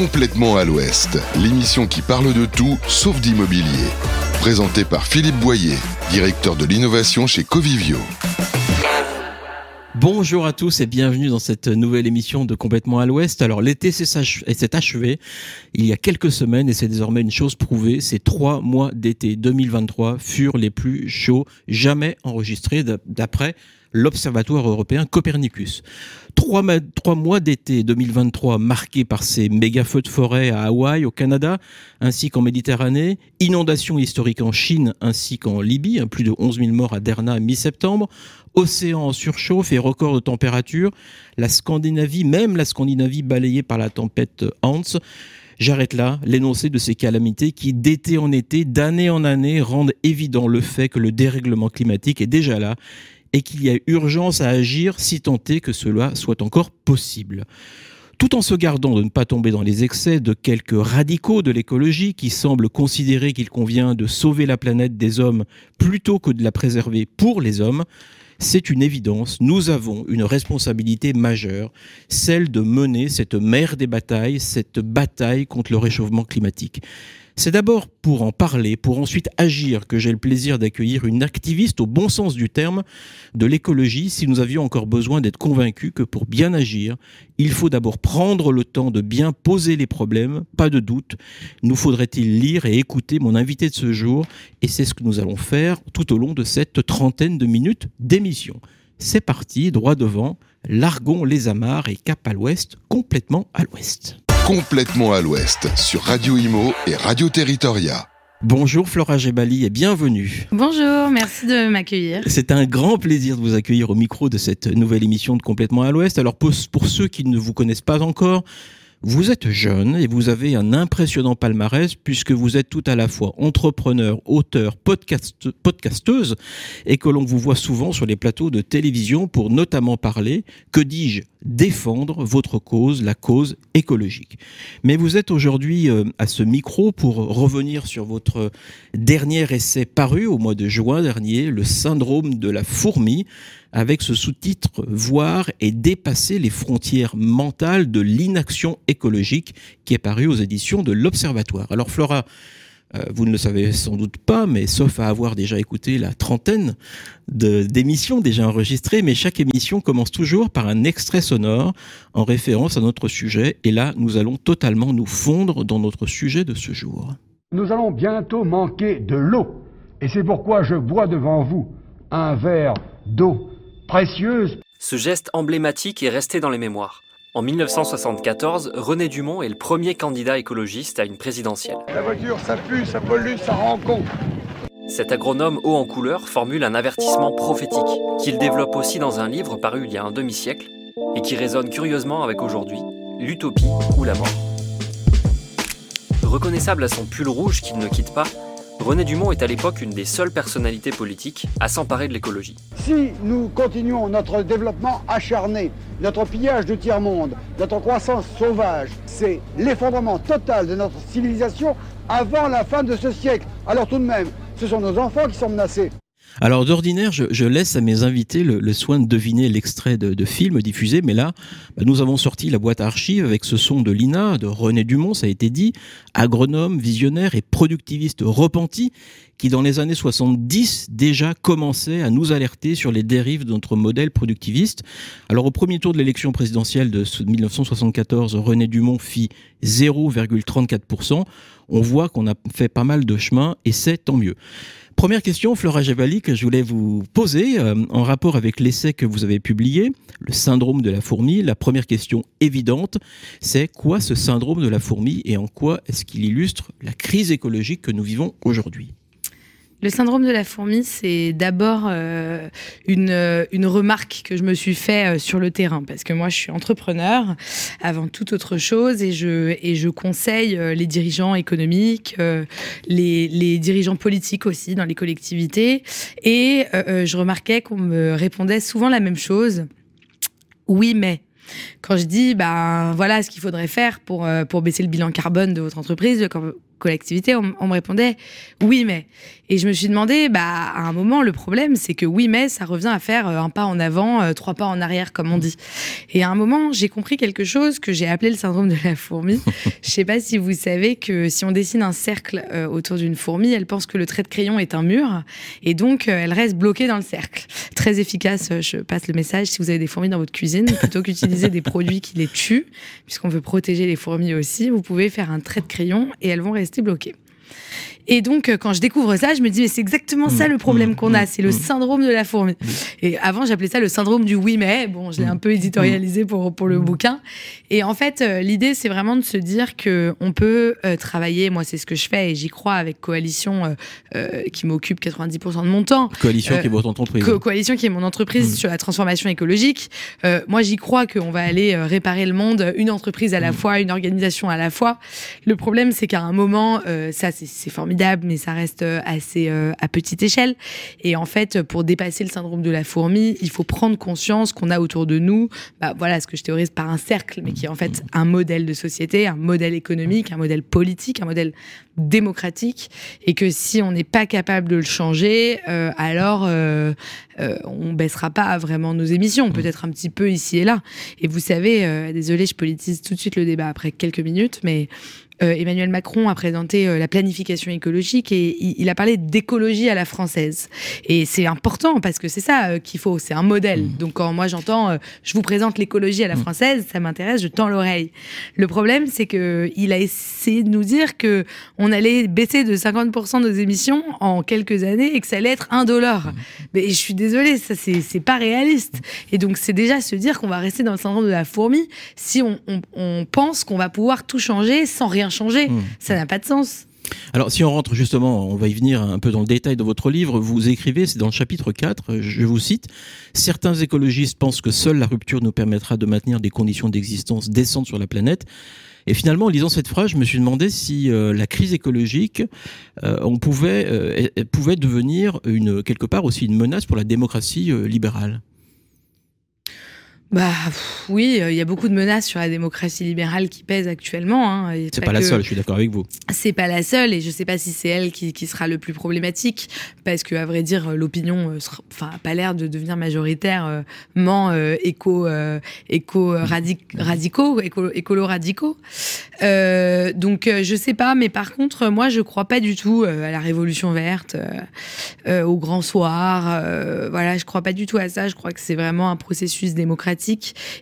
Complètement à l'Ouest, l'émission qui parle de tout sauf d'immobilier. Présentée par Philippe Boyer, directeur de l'innovation chez Covivio. Bonjour à tous et bienvenue dans cette nouvelle émission de Complètement à l'Ouest. Alors l'été s'est achevé il y a quelques semaines et c'est désormais une chose prouvée. Ces trois mois d'été 2023 furent les plus chauds jamais enregistrés d'après l'Observatoire européen Copernicus. Trois, mois d'été 2023 marqués par ces méga feux de forêt à Hawaï, au Canada, ainsi qu'en Méditerranée, inondations historiques en Chine ainsi qu'en Libye, hein, plus de 11 000 morts à Derna mi-septembre, océan en surchauffe et record de température, la Scandinavie, même la Scandinavie balayée par la tempête Hans. J'arrête là l'énoncé de ces calamités qui, d'été en été, d'année en année, rendent évident le fait que le dérèglement climatique est déjà là et qu'il y a urgence à agir si tant est que cela soit encore possible. Tout en se gardant de ne pas tomber dans les excès de quelques radicaux de l'écologie qui semblent considérer qu'il convient de sauver la planète des hommes plutôt que de la préserver pour les hommes, c'est une évidence, nous avons une responsabilité majeure, celle de mener cette mer des batailles, cette bataille contre le réchauffement climatique. C'est d'abord pour en parler, pour ensuite agir, que j'ai le plaisir d'accueillir une activiste au bon sens du terme de l'écologie si nous avions encore besoin d'être convaincus que pour bien agir, il faut d'abord prendre le temps de bien poser les problèmes, pas de doute. Nous faudrait-il lire et écouter mon invité de ce jour et c'est ce que nous allons faire tout au long de cette trentaine de minutes d'émission. C'est parti, droit devant, largons les amarres et cap à l'ouest, complètement à l'ouest complètement à l'ouest sur Radio Imo et Radio Territoria. Bonjour Flora Gebali et bienvenue. Bonjour, merci de m'accueillir. C'est un grand plaisir de vous accueillir au micro de cette nouvelle émission de Complètement à l'Ouest. Alors pour, pour ceux qui ne vous connaissent pas encore, vous êtes jeune et vous avez un impressionnant palmarès puisque vous êtes tout à la fois entrepreneur, auteur, podcast, podcasteuse et que l'on vous voit souvent sur les plateaux de télévision pour notamment parler, que dis-je, défendre votre cause, la cause écologique. Mais vous êtes aujourd'hui euh, à ce micro pour revenir sur votre dernier essai paru au mois de juin dernier, le syndrome de la fourmi, avec ce sous-titre Voir et dépasser les frontières mentales de l'inaction écologique qui est paru aux éditions de l'Observatoire. Alors Flora, euh, vous ne le savez sans doute pas, mais sauf à avoir déjà écouté la trentaine d'émissions déjà enregistrées, mais chaque émission commence toujours par un extrait sonore en référence à notre sujet. Et là, nous allons totalement nous fondre dans notre sujet de ce jour. Nous allons bientôt manquer de l'eau. Et c'est pourquoi je bois devant vous un verre d'eau précieuse. Ce geste emblématique est resté dans les mémoires. En 1974, René Dumont est le premier candidat écologiste à une présidentielle. La voiture, ça pue, ça pollue, ça rend con. Cet agronome haut en couleur formule un avertissement prophétique, qu'il développe aussi dans un livre paru il y a un demi-siècle, et qui résonne curieusement avec aujourd'hui, l'utopie ou la mort. Reconnaissable à son pull rouge qu'il ne quitte pas, René Dumont est à l'époque une des seules personnalités politiques à s'emparer de l'écologie. Si nous continuons notre développement acharné, notre pillage du tiers-monde, notre croissance sauvage, c'est l'effondrement total de notre civilisation avant la fin de ce siècle. Alors tout de même, ce sont nos enfants qui sont menacés. Alors d'ordinaire, je, laisse à mes invités le, soin de deviner l'extrait de, de, film diffusé, mais là, bah, nous avons sorti la boîte à archives avec ce son de Lina, de René Dumont, ça a été dit, agronome, visionnaire et productiviste repenti, qui dans les années 70 déjà commençait à nous alerter sur les dérives de notre modèle productiviste. Alors au premier tour de l'élection présidentielle de 1974, René Dumont fit 0,34%. On voit qu'on a fait pas mal de chemin et c'est tant mieux. Première question, Flora Javali, que je voulais vous poser euh, en rapport avec l'essai que vous avez publié, le syndrome de la fourmi. La première question évidente, c'est quoi ce syndrome de la fourmi et en quoi est-ce qu'il illustre la crise écologique que nous vivons aujourd'hui? Le syndrome de la fourmi, c'est d'abord euh, une, euh, une, remarque que je me suis fait euh, sur le terrain, parce que moi, je suis entrepreneur avant toute autre chose, et je, et je conseille les dirigeants économiques, les, les, dirigeants politiques aussi dans les collectivités, et je remarquais qu'on me répondait souvent la même chose. Oui, mais. Quand je dis, ben voilà ce qu'il faudrait faire pour, pour baisser le bilan carbone de votre entreprise, collectivité, on, on me répondait oui mais. Et je me suis demandé, bah à un moment le problème c'est que oui mais ça revient à faire euh, un pas en avant, euh, trois pas en arrière comme on dit. Et à un moment j'ai compris quelque chose que j'ai appelé le syndrome de la fourmi. je sais pas si vous savez que si on dessine un cercle euh, autour d'une fourmi, elle pense que le trait de crayon est un mur et donc euh, elle reste bloquée dans le cercle. Très efficace, je passe le message si vous avez des fourmis dans votre cuisine, plutôt qu'utiliser des produits qui les tuent, puisqu'on veut protéger les fourmis aussi, vous pouvez faire un trait de crayon et elles vont rester bloquées. Et donc, euh, quand je découvre ça, je me dis, mais c'est exactement ça le problème qu'on a, c'est le syndrome de la fourmi. Et avant, j'appelais ça le syndrome du oui, mais bon, je l'ai un peu éditorialisé pour, pour le bouquin. Et en fait, euh, l'idée, c'est vraiment de se dire que on peut euh, travailler, moi, c'est ce que je fais et j'y crois avec Coalition, euh, euh, qui m'occupe 90% de mon temps. Coalition qui est votre entreprise. Co- Coalition qui est mon entreprise Mm. sur la transformation écologique. Moi, j'y crois qu'on va aller réparer le monde, une entreprise à la Mm. fois, une organisation à la fois. Le problème, c'est qu'à un moment, ça, c'est- formidable, mais ça reste euh, assez euh, à petite échelle. Et en fait, pour dépasser le syndrome de la fourmi, il faut prendre conscience qu'on a autour de nous, bah, voilà, ce que je théorise par un cercle, mais qui est en fait un modèle de société, un modèle économique, un modèle politique, un modèle démocratique, et que si on n'est pas capable de le changer, euh, alors euh, on baissera pas vraiment nos émissions, peut-être un petit peu ici et là. Et vous savez, désolé, je politise tout de suite le débat après quelques minutes, mais euh, Emmanuel Macron a présenté euh, la planification écologique et il, il a parlé d'écologie à la française. Et c'est important parce que c'est ça euh, qu'il faut, c'est un modèle. Donc quand moi j'entends, je vous présente l'écologie à la française, ça m'intéresse, je tends l'oreille. Le problème, c'est que il a essayé de nous dire que on allait baisser de 50% nos émissions en quelques années et que ça allait être un dollar. Mais je suis désolée, ça c'est c'est pas réaliste. Et donc c'est déjà se dire qu'on va rester dans le syndrome de la fourmi si on, on, on pense qu'on va pouvoir tout changer sans rien changer. Mmh. Ça n'a pas de sens. Alors, si on rentre justement, on va y venir un peu dans le détail de votre livre, vous écrivez, c'est dans le chapitre 4, je vous cite, Certains écologistes pensent que seule la rupture nous permettra de maintenir des conditions d'existence décentes sur la planète. Et finalement, en lisant cette phrase, je me suis demandé si euh, la crise écologique, euh, on pouvait, euh, pouvait devenir une, quelque part aussi une menace pour la démocratie libérale. Bah pff, oui, euh, il y a beaucoup de menaces sur la démocratie libérale qui pèsent actuellement. Hein. C'est pas la seule, je suis d'accord avec vous. C'est pas la seule, et je sais pas si c'est elle qui, qui sera le plus problématique, parce que à vrai dire, l'opinion, euh, enfin, a pas l'air de devenir majoritairement euh, éco, euh, éco radic- radicaux, écolo, écolo radicaux. Euh, donc euh, je sais pas, mais par contre, moi, je crois pas du tout euh, à la révolution verte, euh, euh, au grand soir. euh, voilà, je crois pas du tout à ça. Je crois que c'est vraiment un processus démocratique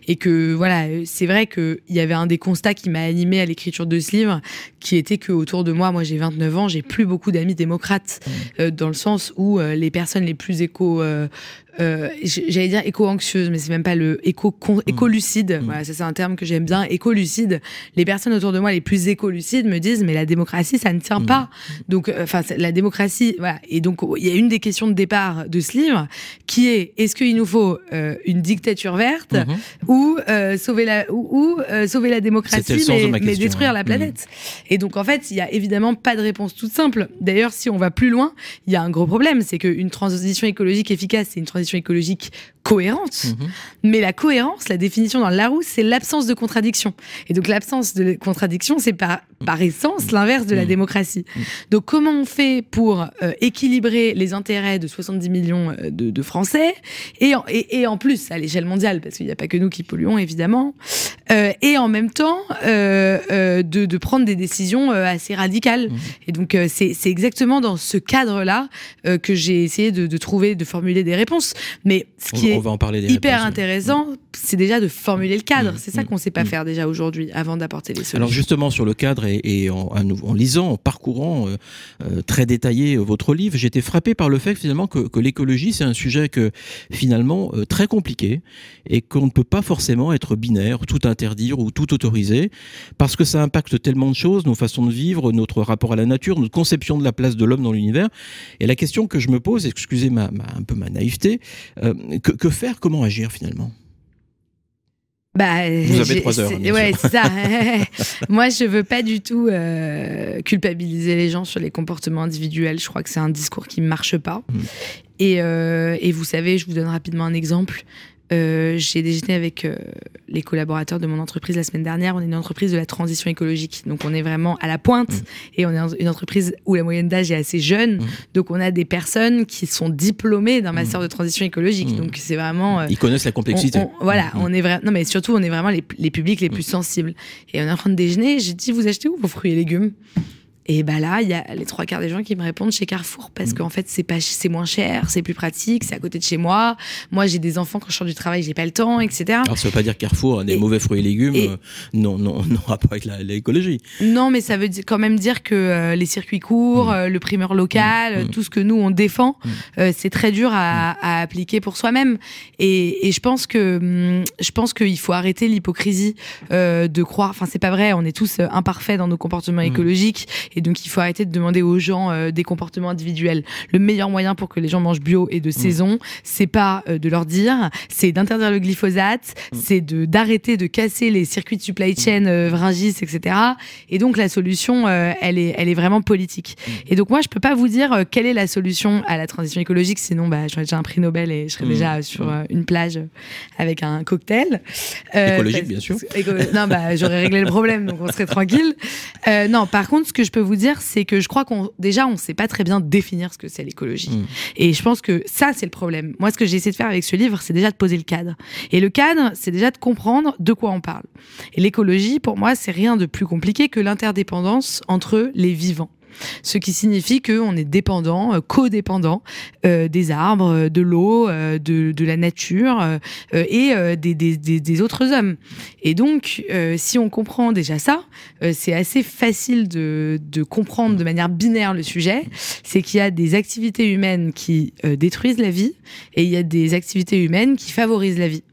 et que voilà, euh, c'est vrai que il y avait un des constats qui m'a animé à l'écriture de ce livre, qui était que autour de moi, moi j'ai 29 ans, j'ai plus beaucoup d'amis démocrates, euh, dans le sens où euh, les personnes les plus éco euh, j'allais dire éco-anxieuse, mais c'est même pas le éco éco-lucide. Voilà, ça c'est un terme que j'aime bien, éco-lucide. Les personnes autour de moi les plus éco-lucides me disent mais la démocratie ça ne tient pas. Donc euh, enfin la démocratie voilà. Et donc il y a une des questions de départ de ce livre qui est est-ce qu'il nous faut euh, une dictature verte ou sauver la ou, ou, sauver la démocratie mais, détruire hein. la planète? Et donc en fait, il y a évidemment pas de réponse toute simple. D'ailleurs, si on va plus loin, il y a un gros problème, c'est qu'une transition écologique efficace, c'est une transition écologique cohérente. Mhm. Mais la cohérence, la définition dans Larousse, c'est l'absence de contradiction. Et donc l'absence de contradiction, c'est par, par essence l'inverse de la Mhm. démocratie. Donc comment on fait pour euh, équilibrer les intérêts de 70 millions euh, de, de Français et en, et, et en plus à l'échelle mondiale, parce qu'il n'y a pas que nous qui polluons évidemment, euh, et en même temps euh, euh, de, de prendre des décisions assez radicales. Mhm. Et donc c'est exactement dans ce cadre-là que j'ai essayé de, de trouver, de formuler des réponses. Mais ce qui On, est on va en parler des hyper réponses, oui. intéressant, c'est déjà de formuler le cadre. Mm, C'est ça mm, qu'on sait pas faire déjà aujourd'hui, avant d'apporter les solutions. Alors justement sur le cadre et, et en, lisant, en parcourant très détaillé votre livre, j'étais frappé par le fait finalement que, que l'écologie c'est un sujet que finalement très compliqué et qu'on ne peut pas forcément être binaire, tout interdire ou tout autoriser parce que ça impacte tellement de choses, nos façons de vivre, notre rapport à la nature, notre conception de la place de l'homme dans l'univers. Et la question que je me pose, excusez ma, ma- un peu ma naïveté, euh, que, que faire, comment agir finalement? Bah, Vous avez trois heures, bien ouais, sûr. ça. Moi, je veux pas du tout euh, culpabiliser les gens sur les comportements individuels. Je crois que c'est un discours qui marche pas. Mm. Et, euh, et vous savez, je vous donne rapidement un exemple. Euh, j'ai déjeuné avec euh, les collaborateurs de mon entreprise la semaine dernière. On est une entreprise de la transition écologique, donc on est vraiment à la pointe Mmh. et on est une entreprise où la moyenne d'âge est assez jeune. Mmh. Donc on a des personnes qui sont diplômées d'un master de transition écologique. Mmh. Donc c'est vraiment euh, Ils connaissent la complexité. on- on- voilà, Mm. on est vraiment. Non, mais surtout, on est vraiment les, les publics les plus sensibles. Et on est en train de déjeuner. J'ai dit, vous achetez où vos fruits et légumes? Et bah là, il y a les trois quarts des gens qui me répondent chez Carrefour parce qu'en fait, c'est pas, c'est moins cher, c'est plus pratique, c'est à côté de chez moi. Moi, j'ai des enfants quand je sors du travail, j'ai pas le temps, etc. Alors, ça veut pas dire Carrefour a des Et- mauvais fruits et légumes. et- euh, non, non, non, rapport avec l'écologie. Non, mais ça veut quand même dire que euh, les circuits courts, Mm. euh, le primeur local, Mm. tout ce que nous on défend, Mm. euh, c'est très dur à, à appliquer pour soi-même. Et, et je pense que je pense qu'il faut arrêter l'hypocrisie euh, de croire. Enfin, c'est pas vrai. On est tous imparfaits dans nos comportements Mm. écologiques, et donc il faut arrêter de demander aux gens euh, des comportements individuels. Le meilleur moyen pour que les gens mangent bio et de saison, c'est pas euh, de leur dire, c'est d'interdire le glyphosate, c'est de d'arrêter de casser les circuits de supply chain euh, Vringis, etc. Et donc la solution, euh, elle est, elle est vraiment politique. Et donc moi, je peux pas vous dire quelle est la solution à la transition écologique, sinon bah, j'aurais déjà un prix Nobel et je serais déjà sur une plage avec un cocktail. Écologique, parce- bien sûr. éco- non, bah j'aurais réglé le problème, donc on serait tranquille. Non, par contre, ce que je peux vous dire, c'est que je crois qu'on déjà on sait pas très bien définir ce que c'est l'écologie. Mm. Et je pense que ça, c'est le problème. Moi, ce que j'ai essayé de faire avec ce livre, c'est déjà de poser le cadre. Et le cadre, c'est déjà de comprendre de quoi on parle. Et l'écologie, pour moi, c'est rien de plus compliqué que l'interdépendance entre les vivants. Ce qui signifie qu'on est dépendant, euh, codépendant euh, des arbres, euh, de l'eau, de, la nature et des, autres hommes. Et donc, si on comprend déjà ça, c'est assez facile de, comprendre de manière binaire le sujet. C'est qu'il y a des activités humaines qui détruisent la vie et il y a des activités humaines qui favorisent la vie.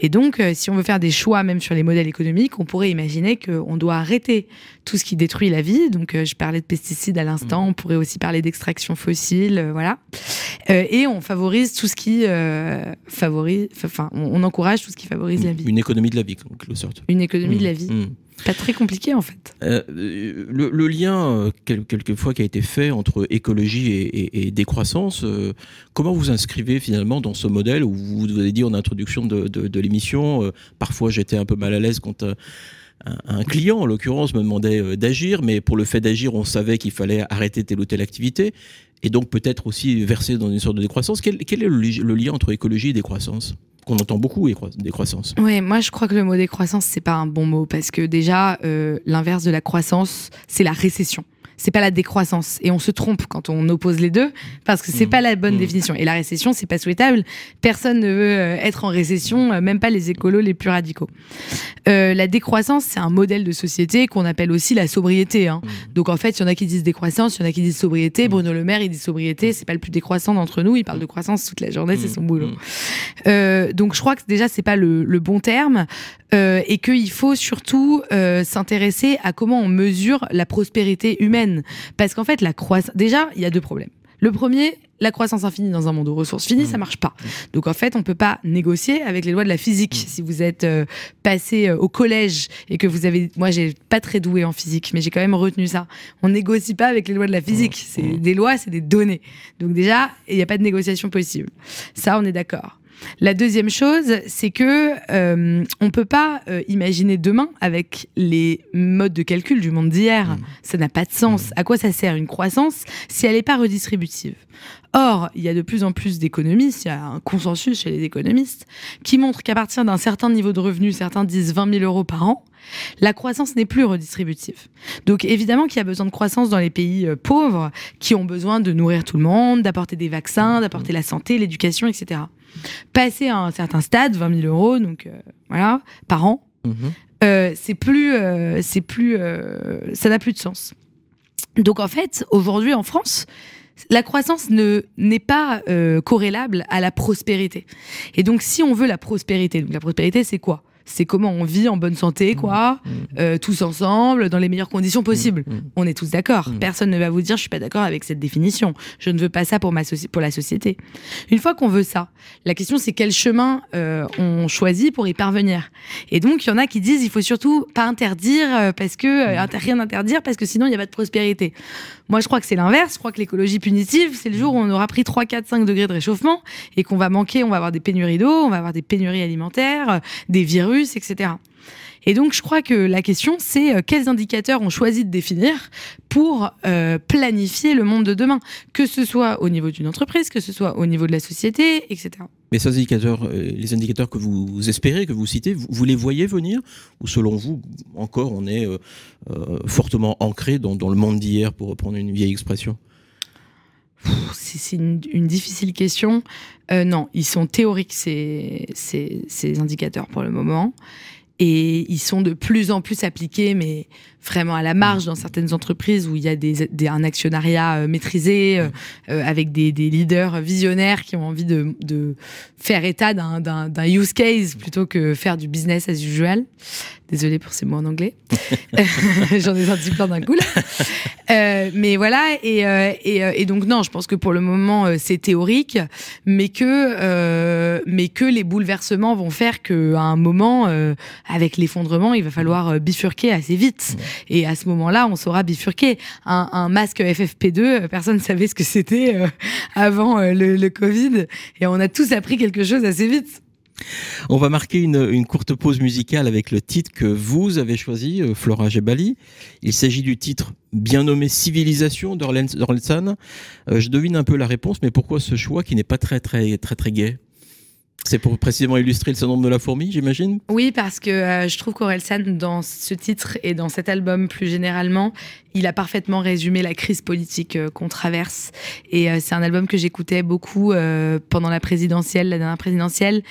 Et donc, euh, si on veut faire des choix, même sur les modèles économiques, on pourrait imaginer qu'on doit arrêter tout ce qui détruit la vie. Donc, euh, je parlais de pesticides à l'instant, on pourrait aussi parler d'extraction fossile, euh, voilà. Et on favorise tout ce qui favorise, enfin, on, encourage tout ce qui favorise la vie. Une économie de la vie, en quelque sorte. Une économie de la vie. Pas très compliqué en fait. Euh, le, lien, euh, quel- quelquefois, qui a été fait entre écologie et, décroissance, euh, comment vous inscrivez finalement dans ce modèle où vous vous avez dit en introduction de, l'émission, parfois j'étais un peu mal à l'aise quand un, client, en l'occurrence, me demandait euh, d'agir, mais pour le fait d'agir, on savait qu'il fallait arrêter telle ou telle activité, et donc peut-être aussi verser dans une sorte de décroissance. Quel, est le, li- le lien entre écologie et décroissance? Qu'on entend beaucoup, écroi- décroissance. Ouais, moi je crois que le mot décroissance c'est pas un bon mot parce que déjà euh, l'inverse de la croissance c'est la récession. C'est pas la décroissance et on se trompe quand on oppose les deux parce que c'est Mmh. pas la bonne Mmh. définition et la récession c'est pas souhaitable. Personne ne veut euh, être en récession, euh, même pas les écolos les plus radicaux. Euh, la décroissance c'est un modèle de société qu'on appelle aussi la sobriété. Hein. Mmh. Donc en fait il y en a qui disent décroissance, il y en a qui disent sobriété. Bruno Le Maire il dit sobriété, c'est pas le plus décroissant d'entre nous. Il parle de croissance toute la journée, c'est son boulot. Euh, donc je crois que déjà c'est pas le, le bon terme euh, et qu'il faut surtout s'intéresser à comment on mesure la prospérité humaine parce qu'en fait la croissance déjà il y a deux problèmes. Le premier, la croissance infinie dans un monde aux ressources finies, ça marche pas. Donc en fait, on peut pas négocier avec les lois de la physique. Si vous êtes euh, passé euh, au collège et que vous avez, moi j'ai pas très doué en physique, mais j'ai quand même retenu ça. On négocie pas avec les lois de la physique. C'est des lois, c'est des données. Donc déjà, il n'y a pas de négociation possible. Ça, on est d'accord. La deuxième chose, c'est que euh, on peut pas euh, imaginer demain avec les modes de calcul du monde d'hier. Ça n'a pas de sens. À quoi ça sert une croissance si elle n'est pas redistributive? Or, il y a de plus en plus d'économistes, il y a un consensus chez les économistes, qui montre qu'à partir d'un certain niveau de revenu, certains disent 20 000 euros par an, la croissance n'est plus redistributive. Donc évidemment qu'il y a besoin de croissance dans les pays euh, pauvres, qui ont besoin de nourrir tout le monde, d'apporter des vaccins, d'apporter la santé, l'éducation, etc. Passer à un certain stade, 20 000 euros, donc euh, voilà, par an, Mhm. euh, c'est plus, euh, c'est plus, ça n'a plus de sens. Donc en fait, aujourd'hui en France, la croissance ne n'est pas euh, corrélable à la prospérité. Et donc si on veut la prospérité, donc la prospérité c'est quoi? C'est comment on vit en bonne santé, quoi, Mmh. euh, tous ensemble, dans les meilleures conditions possibles. Mmh. On est tous d'accord. Personne ne va vous dire je suis pas d'accord avec cette définition. Je ne veux pas ça pour ma pour la société. Une fois qu'on veut ça, la question c'est quel chemin euh, on choisit pour y parvenir. Et donc il y en a qui disent il faut surtout pas interdire euh, parce que inter- rien interdire parce que sinon il y a pas de prospérité. Moi je crois que c'est l'inverse. Je crois que l'écologie punitive c'est le jour où on aura pris 3, 4, 5 degrés de réchauffement et qu'on va manquer, on va avoir des pénuries d'eau, on va avoir des pénuries alimentaires, des virus, etc. Et donc, je crois que la question, c'est euh, quels indicateurs on choisit de définir pour euh, planifier le monde de demain, que ce soit au niveau d'une entreprise, que ce soit au niveau de la société, etc. Mais ces indicateurs, euh, les indicateurs que vous espérez, que vous citez, vous, les voyez venir Ou selon vous, encore, on est fortement ancré dans, le monde d'hier, pour reprendre une vieille expression? C'est une, une difficile question. Euh, non, ils sont théoriques, ces, ces, ces indicateurs pour le moment. Et ils sont de plus en plus appliqués, mais vraiment à la marge dans certaines entreprises où il y a des, des- un actionnariat euh, maîtrisé, euh, euh, avec des, des leaders visionnaires qui ont envie de, de faire état d'un- d'un d'un use case plutôt que faire du business as usual. Désolée pour ces mots en anglais. J'en ai sorti plein d'un coup là. Euh, mais voilà, et, euh, et, et donc non, je pense que pour le moment euh, c'est théorique, mais que euh, mais que les bouleversements vont faire que à un moment, euh, avec l'effondrement, il va falloir bifurquer assez vite. Et à ce moment-là, on saura bifurquer. Un, masque FFP2, euh, personne ne savait ce que c'était euh, avant euh, le, Covid, et on a tous appris quelque chose assez vite. On va marquer une, courte pause musicale avec le titre que vous avez choisi, Flora Gebali. Il s'agit du titre bien nommé Civilisation d'Orelsan. Euh, je devine un peu la réponse, mais pourquoi ce choix qui n'est pas très très très très gai? C'est pour précisément illustrer le syndrome de la fourmi, j'imagine? Oui, parce que euh, je trouve qu'Orelsan, dans ce titre et dans cet album plus généralement, il a parfaitement résumé la crise politique euh, qu'on traverse. Et euh, c'est un album que j'écoutais beaucoup euh, pendant la présidentielle, la dernière présidentielle.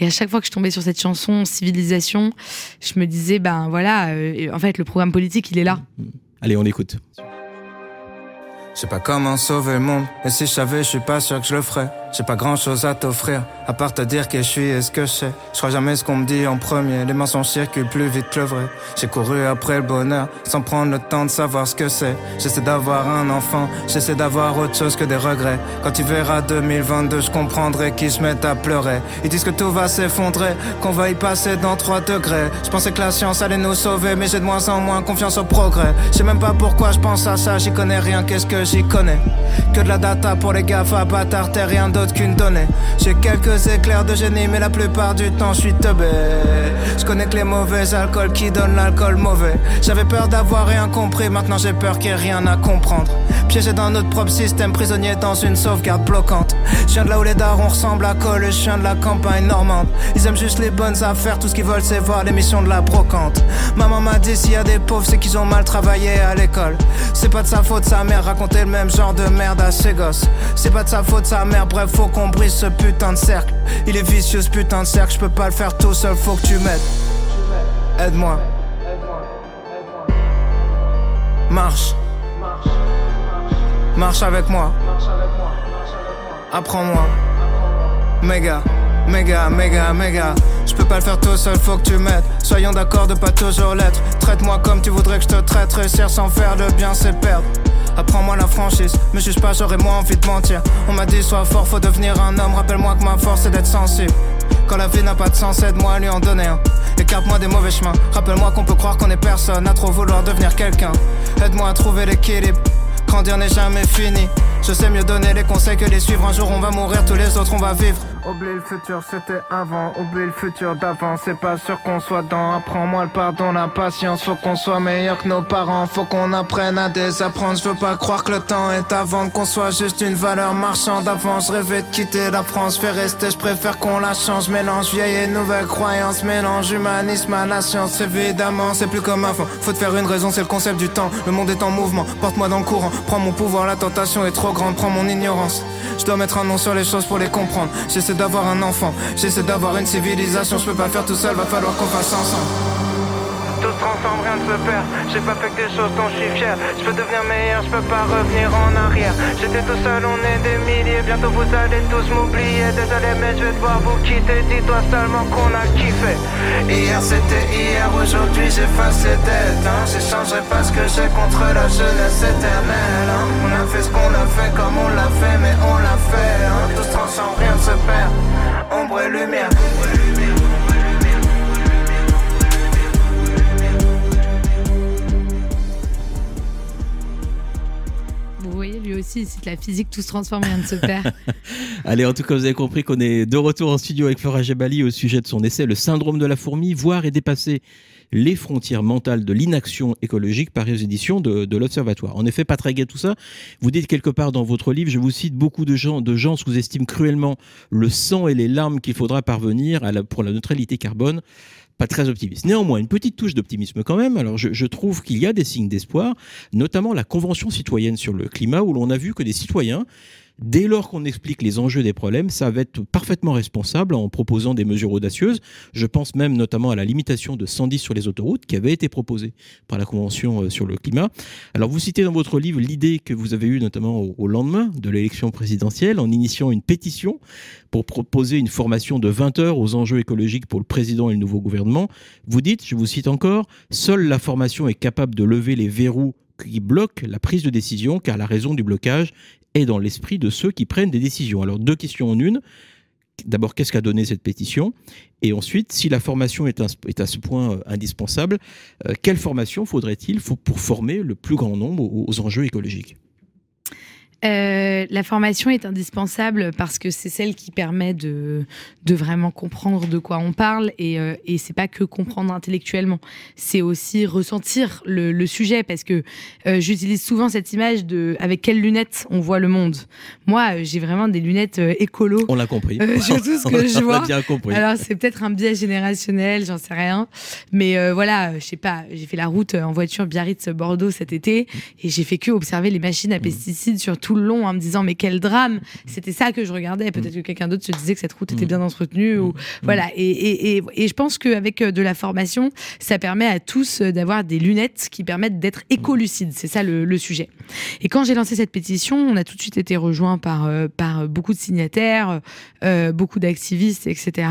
Et à chaque fois que je tombais sur cette chanson Civilisation, je me disais, ben voilà, euh, en fait, le programme politique, il est là. Allez, on écoute. Je sais pas comment sauver le monde, et si je savais, je suis pas sûr que je le ferais. J'ai pas grand chose à t'offrir, à part te dire qui je suis et ce que je sais. Je crois jamais ce qu'on me dit en premier, les mensonges circulent plus vite que le vrai. J'ai couru après le bonheur, sans prendre le temps de savoir ce que c'est. J'essaie d'avoir un enfant, j'essaie d'avoir autre chose que des regrets. Quand tu verras 2022, je comprendrai qu'ils se mettent à pleurer. Ils disent que tout va s'effondrer, qu'on va y passer dans 3 degrés. Je pensais que la science allait nous sauver, mais j'ai de moins en moins confiance au progrès. Je sais même pas pourquoi je pense à ça, j'y connais rien, qu'est-ce que j'y connais? Que de la data pour les gaffes bâtard, rien J'ai quelques éclairs de génie, mais la plupart du temps je suis teubé. Je connais que les mauvais alcools qui donnent l'alcool mauvais. J'avais peur d'avoir rien compris, maintenant j'ai peur qu'il y ait rien à comprendre. Piégé dans notre propre système, prisonnier dans une sauvegarde bloquante. Je viens de là où les darons ressemblent à Cole, je viens de la campagne normande. Ils aiment juste les bonnes affaires, tout ce qu'ils veulent c'est voir l'émission de la brocante. Maman m'a dit s'il y a des pauvres, c'est qu'ils ont mal travaillé à l'école. C'est pas de sa faute, sa mère racontait le même genre de merde à ses gosses. C'est pas de sa faute, sa mère, bref, faut qu'on brise ce putain de cercle. Il est vicieux ce putain de cercle, je peux pas le faire tout seul, faut que tu m'aides. Aide-moi. Marche. Marche avec moi. Apprends-moi. Méga, méga, méga, méga. Je peux pas le faire tout seul, faut que tu m'aides. Soyons d'accord de pas toujours l'être. Traite-moi comme tu voudrais que je te traite. Réussir sans faire le bien, c'est perdre. Apprends-moi la franchise, me juge pas, j'aurais moins envie de mentir. On m'a dit sois fort, faut devenir un homme. Rappelle-moi que ma force c'est d'être sensible. Quand la vie n'a pas de sens, aide-moi à lui en donner un. Écarte-moi des mauvais chemins. Rappelle-moi qu'on peut croire qu'on est personne à trop vouloir devenir quelqu'un. Aide-moi à trouver l'équilibre. Grandir n'est jamais fini. Je sais mieux donner les conseils que les suivre. Un jour on va mourir, tous les autres on va vivre. Oublie le futur, c'était avant. Oublie le futur d'avant. C'est pas sûr qu'on soit dans. Apprends-moi le pardon, la patience. Faut qu'on soit meilleur que nos parents. Faut qu'on apprenne à désapprendre. Je veux pas croire que le temps est avant. Qu'on soit juste une valeur marchande avant. Je rêvais de quitter la France. Fais rester, je préfère qu'on la change. Mélange vieille et nouvelle croyance. Mélange humanisme à la science. Évidemment, c'est plus comme avant. Faut te faire une raison, c'est le concept du temps. Le monde est en mouvement. Porte-moi dans le courant. Prends mon pouvoir, la tentation est trop grande. Prends mon ignorance. Je dois mettre un nom sur les choses pour les comprendre. D'avoir un enfant, j'essaie d'avoir une civilisation. Je peux pas faire tout seul, va falloir qu'on fasse ensemble. Tous transforme, rien ne se perd. J'ai pas fait que des choses dont je suis fier. Je peux devenir meilleur, je peux pas revenir en arrière. J'étais tout seul, on est des milliers. Bientôt vous allez tous m'oublier. Désolé, mais je vais devoir vous quitter. Dis-toi seulement qu'on a kiffé. Hier c'était hier, aujourd'hui j'efface les dettes. Hein. J'échangerai pas ce que j'ai contre la jeunesse éternelle. Hein. On a fait ce qu'on a fait comme on l'a fait, mais on l'a fait. Hein. Tout se cite la physique, tout se transforme, rien ne se perd. Allez, en tout cas, vous avez compris qu'on est de retour en studio avec Flora Jebali au sujet de son essai Le syndrome de la fourmi, voir et dépasser les frontières mentales de l'inaction écologique par les éditions de, l'Observatoire. En effet, pas très gai tout ça. Vous dites quelque part dans votre livre, je vous cite, beaucoup de gens, de gens sous-estiment cruellement le sang et les larmes qu'il faudra parvenir pour la neutralité carbone pas très optimiste. Néanmoins, une petite touche d'optimisme quand même. Alors, je, trouve qu'il y a des signes d'espoir, notamment la Convention citoyenne sur le climat, où l'on a vu que des citoyens Dès lors qu'on explique les enjeux des problèmes, ça va être parfaitement responsable en proposant des mesures audacieuses. Je pense même notamment à la limitation de 110 sur les autoroutes qui avait été proposée par la Convention euh, sur le climat. Alors vous citez dans votre livre l'idée que vous avez eue notamment au lendemain de l'élection présidentielle en initiant une pétition pour proposer une formation de 20 heures aux enjeux écologiques pour le président et le nouveau gouvernement. Vous dites, je vous cite encore, seule la formation est capable de lever les verrous qui bloquent la prise de décision, car la raison du blocage est dans l'esprit de ceux qui prennent des décisions. Alors deux questions en une. D'abord, qu'est-ce qu'a donné cette pétition? Et ensuite, si la formation est, à ce point euh, indispensable, euh, quelle formation faudrait-il pour former le plus grand nombre aux enjeux écologiques? Euh, la formation est indispensable parce que c'est celle qui permet de, de vraiment comprendre de quoi on parle et, euh, et c'est pas que comprendre intellectuellement, c'est aussi ressentir le, le, sujet parce que euh, j'utilise souvent cette image de avec quelles lunettes on voit le monde. Moi, euh, j'ai vraiment des lunettes euh, écolo. On l'a compris. sur tout ce que je vois. On a bien compris. Alors c'est peut-être un biais générationnel, j'en sais rien, mais voilà, je sais pas. J'ai fait la route en voiture Biarritz-Bordeaux cet été et j'ai fait que observer les machines à pesticides sur tout le long en me disant mais quel drame. C'était ça que je regardais. Peut-être que quelqu'un d'autre se disait que cette route était bien entretenue ou voilà. Et, et, et, et je pense qu'avec de la formation ça permet à tous d'avoir des lunettes qui permettent d'être écolucides. C'est ça le, le, sujet. Et quand j'ai lancé cette pétition on a tout de suite été rejoint par euh, par beaucoup de signataires euh, beaucoup d'activistes etc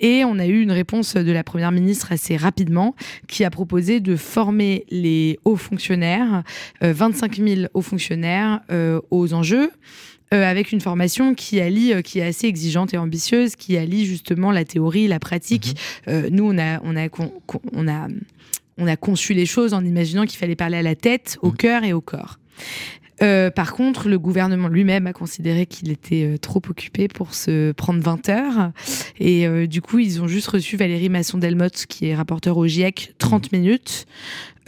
et on a eu une réponse de la première ministre assez rapidement qui a proposé de former les hauts fonctionnaires euh, 25 000 hauts fonctionnaires euh, aux enjeux. Euh, avec une formation qui allie, euh, qui est assez exigeante et ambitieuse, qui allie justement la théorie, la pratique. Mmh. Euh, nous, on a, on a, on a, on a conçu les choses en imaginant qu'il fallait parler à la tête, au mmh. cœur et au corps. Par contre, le gouvernement lui-même a considéré qu'il était trop occupé pour se prendre 20 heures. Et du coup, ils ont juste reçu Valérie Masson-Delmotte, qui est rapporteur au GIEC, 30 minutes.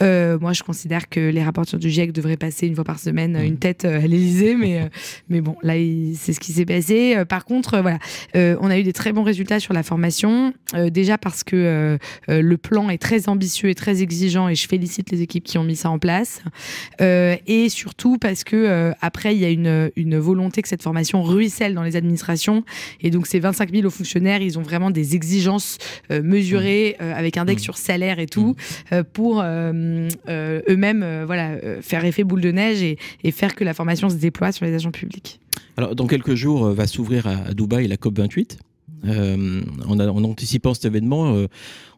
Euh, moi, je considère que les rapporteurs du GIEC devraient passer une fois par semaine une tête à l'Elysée, mais, mais bon, là, c'est ce qui s'est passé. Par contre, voilà, on a eu des très bons résultats sur la formation. déjà parce que le plan est très ambitieux et très exigeant, et je félicite les équipes qui ont mis ça en place. et surtout parce que euh, après il y a une, une volonté que cette formation ruisselle dans les administrations et donc ces 25 000 hauts fonctionnaires ils ont vraiment des exigences euh, mesurées euh, avec index mmh. sur salaire et tout mmh. pour eux-mêmes voilà faire effet boule de neige et, faire que la formation se déploie sur les agents publics. Alors dans quelques jours va s'ouvrir à, Dubaï la COP 28 euh, en, anticipant cet événement, euh,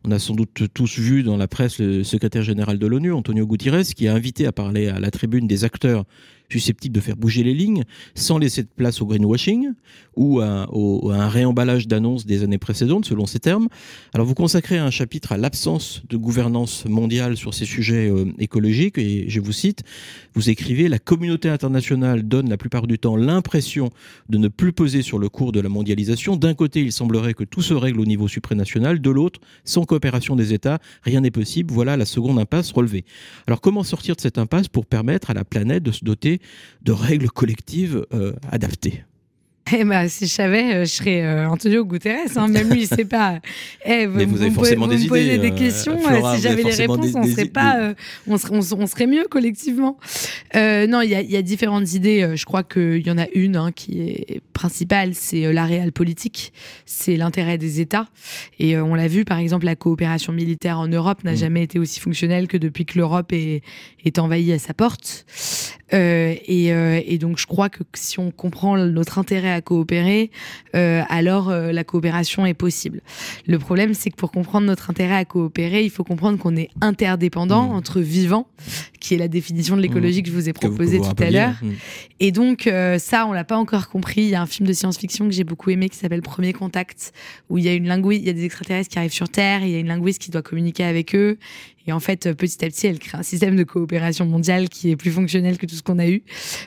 on a sans doute tous vu dans la presse le secrétaire général de l'ONU, Antonio Guterres, qui a invité à parler à la tribune des acteurs susceptibles de faire bouger les lignes, sans laisser de place au greenwashing ou à, un réemballage d'annonces des années précédentes, selon ces termes. Alors vous consacrez un chapitre à l'absence de gouvernance mondiale sur ces sujets euh, écologiques, et je vous cite, vous écrivez, la communauté internationale donne la plupart du temps l'impression de ne plus peser sur le cours de la mondialisation. D'un côté, il semblerait que tout se règle au niveau supranational, de l'autre, sans coopération des États, rien n'est possible. Voilà la seconde impasse relevée. Alors comment sortir de cette impasse pour permettre à la planète de se doter de règles collectives euh, adaptées Eh ben, si je savais, euh, je serais euh, Antonio Guterres. Hein. Même lui, il sait pas. Eh, vous, Mais vous, avez forcément vous des me posez idées, des euh, questions. Flora, si vous j'avais les réponses, des- on serait des- pas, euh, on, serait, on, se- on serait mieux collectivement. Euh, non, il y a, il y a différentes idées. Euh, Je crois qu'il y en a une hein, qui est principale, c'est euh, la réelle politique, c'est l'intérêt des États. Et euh, on l'a vu, par exemple, la coopération militaire en Europe n'a Mm. jamais été aussi fonctionnelle que depuis que l'Europe est, est envahie à sa porte. Euh, et, euh, et donc, je crois que si on comprend notre intérêt à coopérer, euh, alors euh, la coopération est possible. Le problème, c'est que pour comprendre notre intérêt à coopérer, il faut comprendre qu'on est interdépendant Mmh. entre vivants, qui est la définition de l'écologie que je vous ai proposée tout à l'heure. Mm. Et donc, euh, ça, on l'a pas encore compris. Il y a un film de science-fiction que j'ai beaucoup aimé qui s'appelle Premier Contact, où il y a une linguiste, il y a des extraterrestres qui arrivent sur Terre, il y a une linguiste qui doit communiquer avec eux. Et en fait, euh, petit à petit, elle crée un système de coopération mondiale qui est plus fonctionnel que tout ce qu'on a eu.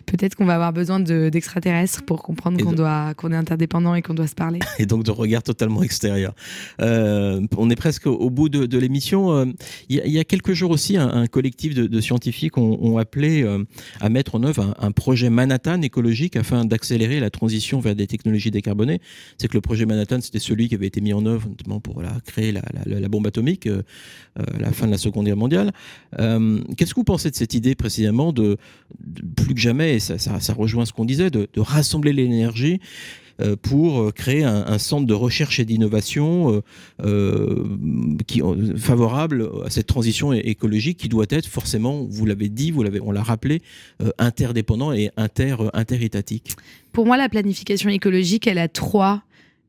Peut-être qu'on va avoir besoin de- d'extraterrestres pour comprendre qu'on de- doit, qu'on est interdépendant et qu'on doit se parler. et donc de regard totalement extérieur. Euh, on est presque au, bout de, de l'émission. Euh, Il y, a- il y a quelques jours aussi, un, un collectif de, scientifiques ont, ont appelé euh, à mettre en œuvre un, un projet Manhattan écologique afin d'accélérer la transition vers des technologies décarbonées. C'est que le projet Manhattan, c'était celui qui avait été mis en œuvre notamment pour créer la, la- la bombe atomique euh, euh, à la fin de la Seconde Guerre mondiale. Euh, Qu'est-ce que vous pensez de cette idée précisément de, plus que jamais, et ça, ça, rejoint ce qu'on disait, de, rassembler l'énergie euh, pour euh, créer un, centre de recherche et d'innovation qui favorable à cette transition écologique qui doit être forcément, vous l'avez dit, vous l'avez, on l'a rappelé, interdépendant et inter interétatique. Pour moi, la planification écologique, elle a trois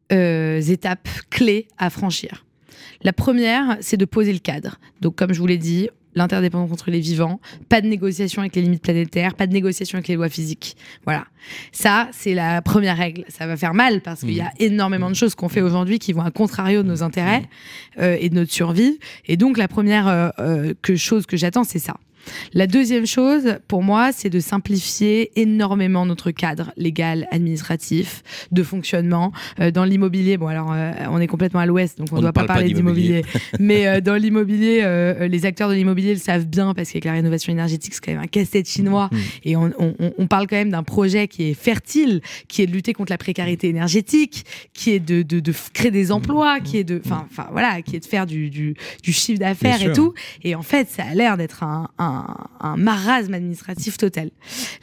étapes clés à franchir. La première, c'est de poser le cadre. Donc, comme je vous l'ai dit, l'interdépendance entre les vivants, pas de négociation avec les limites planétaires, pas de négociation avec les lois physiques. Voilà. Ça, c'est la première règle. Ça va faire mal parce qu'il y a énormément de choses qu'on fait aujourd'hui qui vont à contrario de nos intérêts euh, et de notre survie. Et donc, la première euh, euh, que chose que j'attends, c'est ça. La deuxième chose, pour moi, c'est de simplifier énormément notre cadre légal, administratif, de fonctionnement. Euh, dans l'immobilier, bon, alors, euh, on est complètement à l'ouest, donc on ne doit pas parle pas parler d'immobilier. Mais euh, dans l'immobilier, euh, les acteurs de l'immobilier le savent bien parce qu'avec la rénovation énergétique, c'est quand même un casse-tête chinois. Mmh. Et on, on- on- parle quand même d'un projet qui est fertile, qui est de lutter contre la précarité énergétique, qui est de, de, de créer des emplois, qui est de, enfin, voilà, qui est de faire du, du, du chiffre d'affaires et tout. Et en fait, ça a l'air d'être un, un, un marasme administratif total.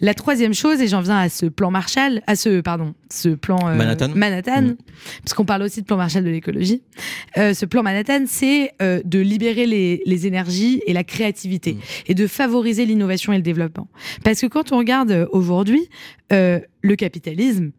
La troisième chose, et j'en viens à ce plan Marshall, à ce, pardon, ce plan euh, Manhattan. Manhattan, parce qu'on parle aussi de plan Marshall de l'écologie. Euh, ce plan Manhattan, c'est euh, de libérer les, les énergies et la créativité Mm. et de favoriser l'innovation et le développement. Parce que quand on regarde aujourd'hui, le capitalisme,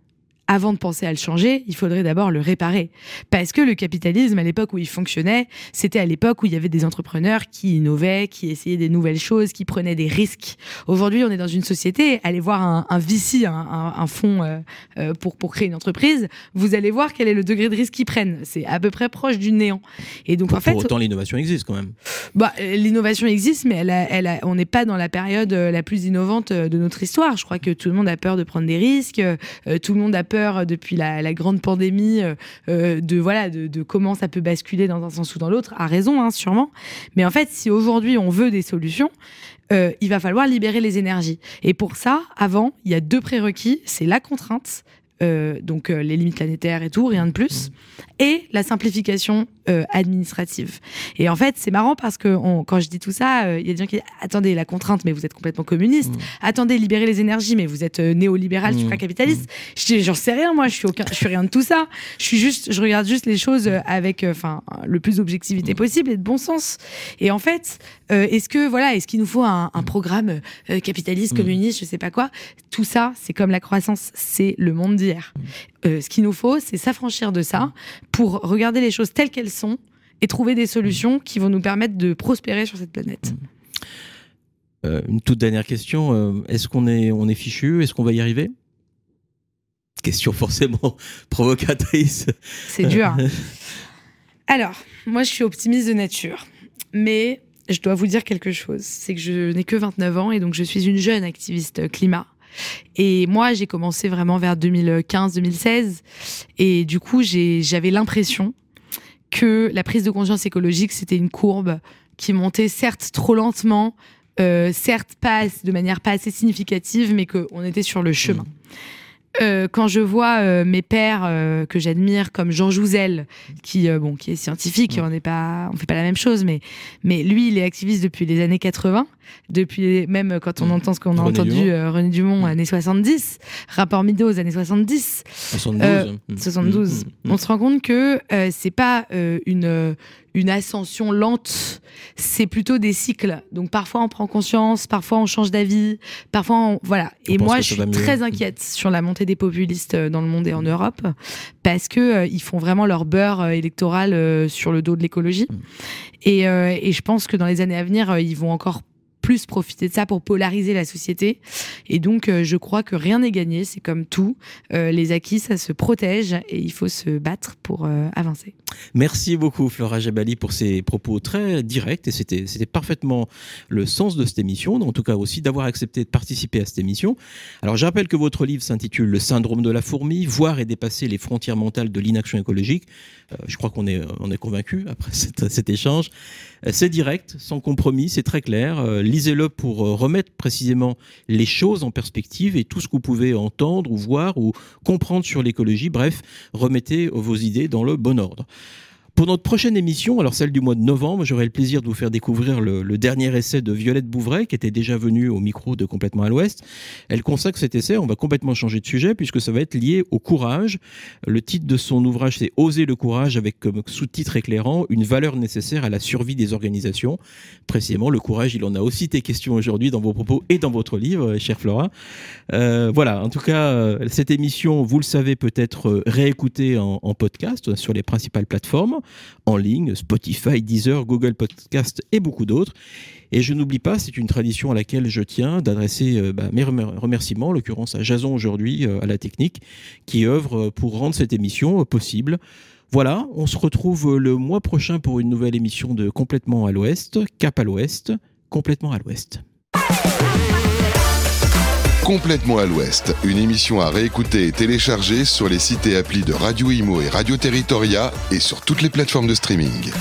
avant de penser à le changer, il faudrait d'abord le réparer. Parce que le capitalisme, à l'époque où il fonctionnait, c'était à l'époque où il y avait des entrepreneurs qui innovaient, qui essayaient des nouvelles choses, qui prenaient des risques. Aujourd'hui, on est dans une société, allez voir un, un VC, un, un- un fonds euh, euh, pour, pour créer une entreprise, vous allez voir quel est le degré de risque qu'ils prennent. C'est à peu près proche du néant. Et donc, Pour, en fait, pour autant, l'innovation existe quand même. bah, l'innovation existe, mais elle a- elle a- on n'est pas dans la période euh, la plus innovante de notre histoire. Je crois que tout le monde a peur de prendre des risques, tout le monde a peur euh, depuis la, grande pandémie euh, euh, de voilà de, comment ça peut basculer dans un sens ou dans l'autre. A raison, hein, sûrement. Mais en fait, si aujourd'hui on veut des solutions, il va falloir libérer les énergies. Et pour ça, avant, il y a deux prérequis c'est la contrainte. Euh, donc euh, les limites planétaires et tout, rien de plus, et la simplification euh, administrative. Et en fait, c'est marrant parce que on- quand je dis tout ça, il y a des gens qui disent attendez la contrainte, mais vous êtes complètement communiste. Mm. Attendez libérer les énergies, mais vous êtes néolibéral, Mm. supracapitaliste. Je dis j'en sais rien, moi, je suis aucun, je suis rien de tout ça. Je suis juste, je regarde juste les choses avec, enfin, le plus d'objectivité possible et de bon sens. Et en fait, euh, est-ce que voilà, est-ce qu'il nous faut un, un programme euh, capitaliste, Mm. communiste, je sais pas quoi? Tout ça, c'est comme la croissance, c'est le monde d'hier. Euh, ce qu'il nous faut, c'est s'affranchir de ça pour regarder les choses telles qu'elles sont et trouver des solutions qui vont nous permettre de prospérer sur cette planète. Une toute dernière question. Est-ce qu'on est, on est fichu? Est-ce qu'on va y arriver? Question forcément provocatrice. C'est dur. Alors, moi, je suis optimiste de nature, mais je dois vous dire quelque chose. C'est que je n'ai que 29 ans et donc je suis une jeune activiste climat. Et moi, j'ai commencé vraiment vers 2015-2016. Et du coup, j'avais l'impression que la prise de conscience écologique, c'était une courbe qui montait certes trop lentement, euh, certes pas as- de manière pas assez significative, mais qu'on était sur le chemin. Euh, quand je vois euh, mes pères euh, que j'admire comme Jean Jouzel, qui bon qui est scientifique, on n'est pas on fait pas la même chose, mais mais lui il est activiste depuis les années 80, depuis même quand on mmh. entend ce qu'on a entendu René Dumont mmh. années 70, rapport Mido aux années 70, 72, 72, on se rend compte que c'est pas une une ascension lente, c'est plutôt des cycles. Donc parfois on prend conscience, parfois on change d'avis, parfois on... voilà. et moi je suis très inquiète sur la montée des populistes euh, dans le monde et en Europe parce que euh, ils font vraiment leur beurre euh, électoral sur le dos de l'écologie. Mm. Et, et, je pense que dans les années à venir, ils vont encore plus profiter de ça pour polariser la société. Et donc, je crois que rien n'est gagné. C'est comme tout. Les acquis, ça se protège et il faut se battre pour avancer. Merci beaucoup, Flora Jabali, pour ces propos très directs. Et c'était, c'était parfaitement le sens de cette émission. En tout cas, aussi d'avoir accepté de participer à cette émission. Alors, je rappelle que votre livre s'intitule Le syndrome de la fourmi, voir et dépasser les frontières mentales de l'inaction écologique. je crois qu'on est, on est convaincu après cet échange. C'est direct, sans compromis, c'est très clair. Euh, lisez-le pour euh, remettre précisément les choses en perspective et tout ce que vous pouvez entendre ou voir ou comprendre sur l'écologie. Bref, remettez vos idées dans le bon ordre. Pour notre prochaine émission, alors celle du mois de novembre, j'aurai le plaisir de vous faire découvrir le, dernier essai de Violette Bouvray, qui était déjà venue au micro de Complètement à l'Ouest. Elle consacre cet essai, on va complètement changer de sujet, puisque ça va être lié au courage. Le titre de son ouvrage, c'est Oser le courage, avec comme sous-titre éclairant une valeur nécessaire à la survie des organisations. Précisément, le courage, il en a aussi été question aujourd'hui dans vos propos et dans votre livre, chère Flora. Euh, voilà, en tout cas, euh, cette émission, vous le savez, peut être réécoutée en podcast sur les principales plateformes en ligne, Spotify, Deezer, Google Podcast et beaucoup d'autres. Et je n'oublie pas, c'est une tradition à laquelle je tiens, d'adresser euh, bah, mes remerciements, en l'occurrence à Jason aujourd'hui, euh, à la technique, qui œuvre euh, pour rendre cette émission possible. Voilà, on se retrouve le mois prochain pour une nouvelle émission de Complètement à l'Ouest, Cap à l'Ouest, Complètement à l'Ouest. Complètement à l'Ouest, une émission à réécouter et télécharger sur les sites et applis de Radio Imo et Radio Territoria et sur toutes les plateformes de streaming.